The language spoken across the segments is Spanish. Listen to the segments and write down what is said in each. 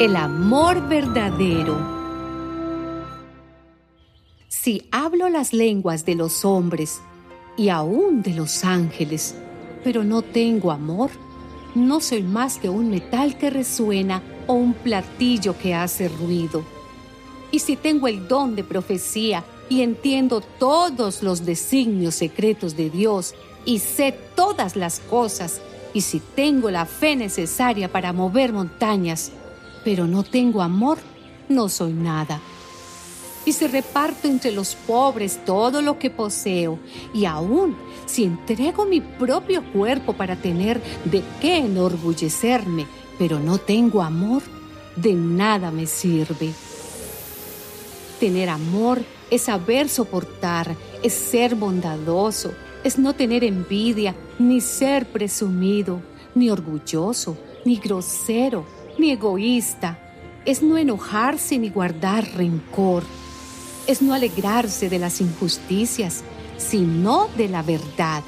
El amor verdadero. Si hablo las lenguas de los hombres y aún de los ángeles, pero no tengo amor, no soy más que un metal que resuena o un platillo que hace ruido. Y si tengo el don de profecía y entiendo todos los designios secretos de Dios y sé todas las cosas, y si tengo la fe necesaria para mover montañas, pero no tengo amor, no soy nada. Y si reparto entre los pobres todo lo que poseo, y aún si entrego mi propio cuerpo para tener de qué enorgullecerme, pero no tengo amor, de nada me sirve. Tener amor es saber soportar, es ser bondadoso, es no tener envidia, ni ser presumido, ni orgulloso, ni grosero, ni egoísta. Es no enojarse ni guardar rencor. Es no alegrarse de las injusticias, sino de la verdad.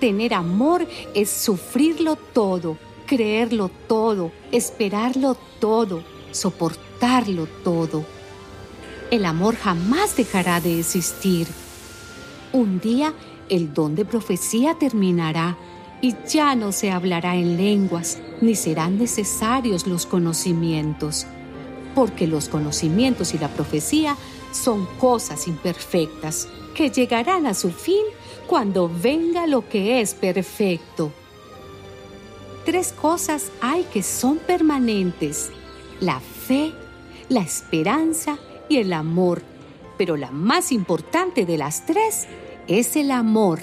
Tener amor es sufrirlo todo, creerlo todo, esperarlo todo, soportarlo todo. El amor jamás dejará de existir. Un día el don de profecía terminará y ya no se hablará en lenguas, ni serán necesarios los conocimientos, porque los conocimientos y la profecía son cosas imperfectas que llegarán a su fin cuando venga lo que es perfecto. Tres cosas hay que son permanentes, la fe, la esperanza y el amor, pero la más importante de las tres es el amor.